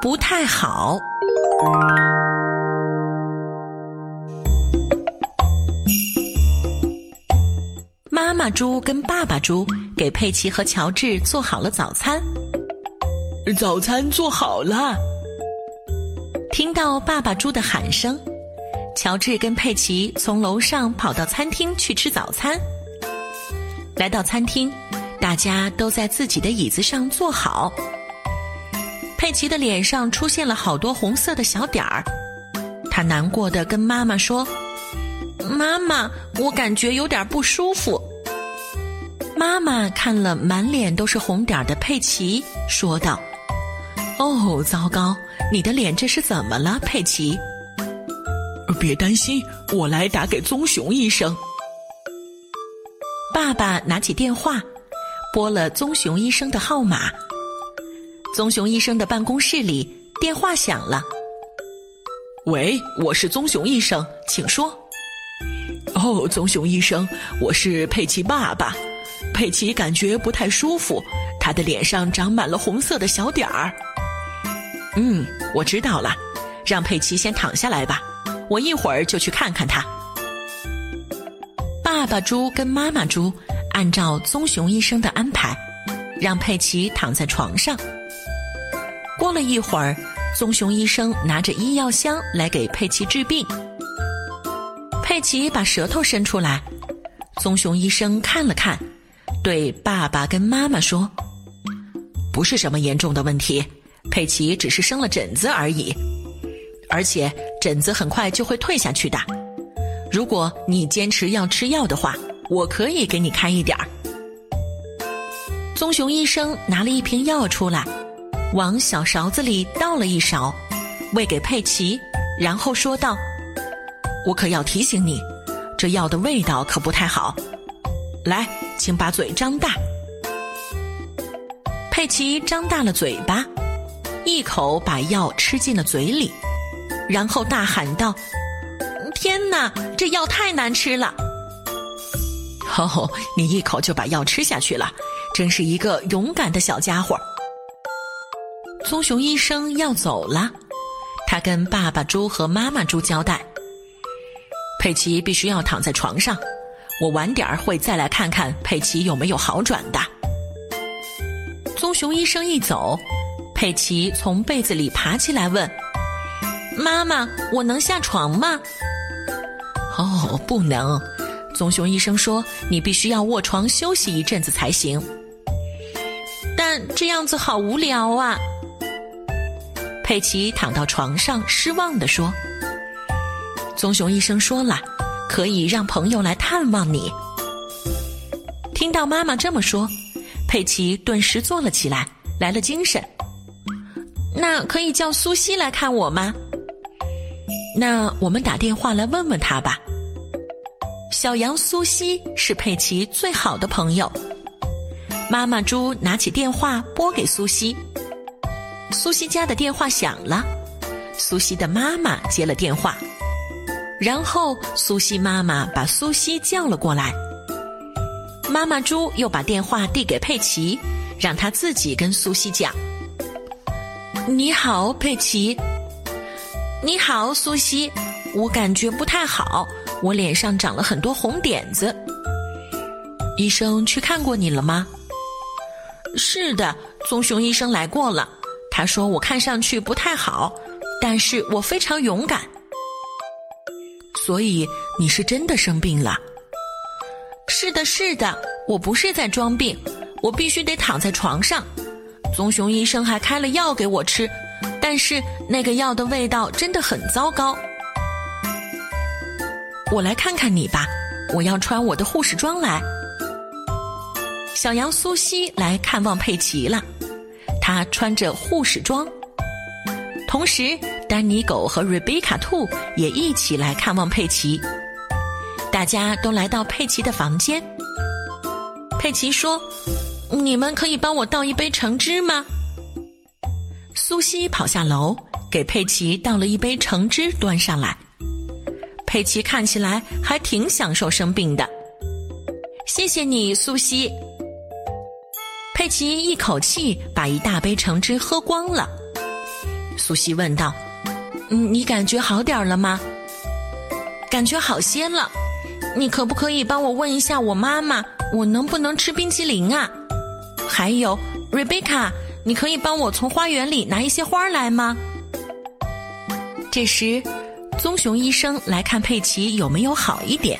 不太好。妈妈猪跟爸爸猪给佩奇和乔治做好了早餐。早餐做好了。听到爸爸猪的喊声，乔治跟佩奇从楼上跑到餐厅去吃早餐。来到餐厅，大家都在自己的椅子上坐好。佩奇的脸上出现了好多红色的小点儿，他难过的跟妈妈说：“妈妈，我感觉有点不舒服。”妈妈看了满脸都是红点的佩奇，说道。哦，糟糕！你的脸这是怎么了，佩奇？别担心，我来打给棕熊医生。爸爸拿起电话，拨了棕熊医生的号码。棕熊医生的办公室里，电话响了。喂，我是棕熊医生，请说。哦，棕熊医生，我是佩奇爸爸。佩奇感觉不太舒服，他的脸上长满了红色的小点儿。嗯，我知道了，让佩奇先躺下来吧，我一会儿就去看看他。爸爸猪跟妈妈猪按照棕熊医生的安排，让佩奇躺在床上。过了一会儿，棕熊医生拿着医药箱来给佩奇治病。佩奇把舌头伸出来，棕熊医生看了看，对爸爸跟妈妈说：“不是什么严重的问题。”佩奇只是生了疹子而已，而且疹子很快就会退下去的。如果你坚持要吃药的话，我可以给你开一点儿。棕熊医生拿了一瓶药出来，往小勺子里倒了一勺，喂给佩奇，然后说道：“我可要提醒你，这药的味道可不太好。来，请把嘴张大。”佩奇张大了嘴巴。一口把药吃进了嘴里，然后大喊道：“天哪，这药太难吃了！”哦，你一口就把药吃下去了，真是一个勇敢的小家伙。棕熊医生要走了，他跟爸爸猪和妈妈猪交代：“佩奇必须要躺在床上，我晚点儿会再来看看佩奇有没有好转的。”棕熊医生一走。佩奇从被子里爬起来问：“妈妈，我能下床吗？”“哦，不能。”棕熊医生说：“你必须要卧床休息一阵子才行。”但这样子好无聊啊！佩奇躺到床上，失望地说：“棕熊医生说了，可以让朋友来探望你。”听到妈妈这么说，佩奇顿时坐了起来，来了精神。那可以叫苏西来看我吗？那我们打电话来问问他吧。小羊苏西是佩奇最好的朋友。妈妈猪拿起电话拨给苏西。苏西家的电话响了，苏西的妈妈接了电话，然后苏西妈妈把苏西叫了过来。妈妈猪又把电话递给佩奇，让他自己跟苏西讲。你好，佩奇。你好，苏西。我感觉不太好，我脸上长了很多红点子。医生去看过你了吗？是的，棕熊医生来过了。他说我看上去不太好，但是我非常勇敢。所以你是真的生病了？是的，是的，我不是在装病，我必须得躺在床上。棕熊医生还开了药给我吃，但是那个药的味道真的很糟糕。我来看看你吧，我要穿我的护士装来。小羊苏西来看望佩奇了，他穿着护士装。同时，丹尼狗和瑞贝卡兔也一起来看望佩奇。大家都来到佩奇的房间。佩奇说。你们可以帮我倒一杯橙汁吗？苏西跑下楼，给佩奇倒了一杯橙汁，端上来。佩奇看起来还挺享受生病的。谢谢你，苏西。佩奇一口气把一大杯橙汁喝光了。苏西问道：“嗯，你感觉好点了吗？”感觉好些了。你可不可以帮我问一下我妈妈，我能不能吃冰淇淋啊？还有瑞贝卡，你可以帮我从花园里拿一些花来吗？这时，棕熊医生来看佩奇有没有好一点。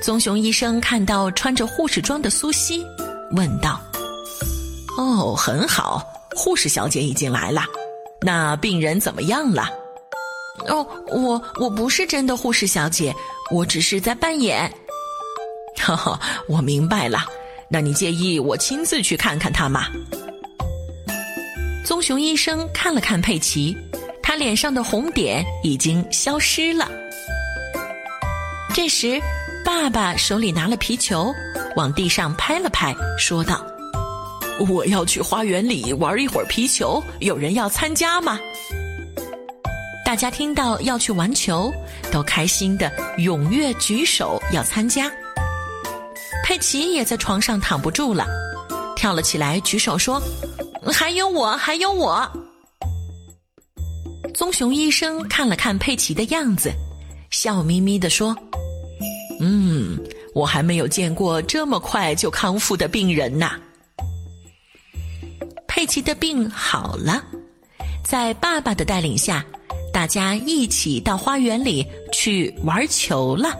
棕熊医生看到穿着护士装的苏西，问道：“哦，很好，护士小姐已经来了。那病人怎么样了？”“哦，我我不是真的护士小姐，我只是在扮演。”“哈哈，我明白了。那你介意我亲自去看看他吗？”棕熊医生看了看佩奇，他脸上的红点已经消失了。这时。爸爸手里拿了皮球，往地上拍了拍，说道：“我要去花园里玩一会儿皮球，有人要参加吗？”大家听到要去玩球，都开心的踊跃举手要参加。佩奇也在床上躺不住了，跳了起来，举手说：“还有我，还有我。”棕熊医生看了看佩奇的样子，笑眯眯的说。嗯，我还没有见过这么快就康复的病人呐。佩奇的病好了，在爸爸的带领下，大家一起到花园里去玩球了。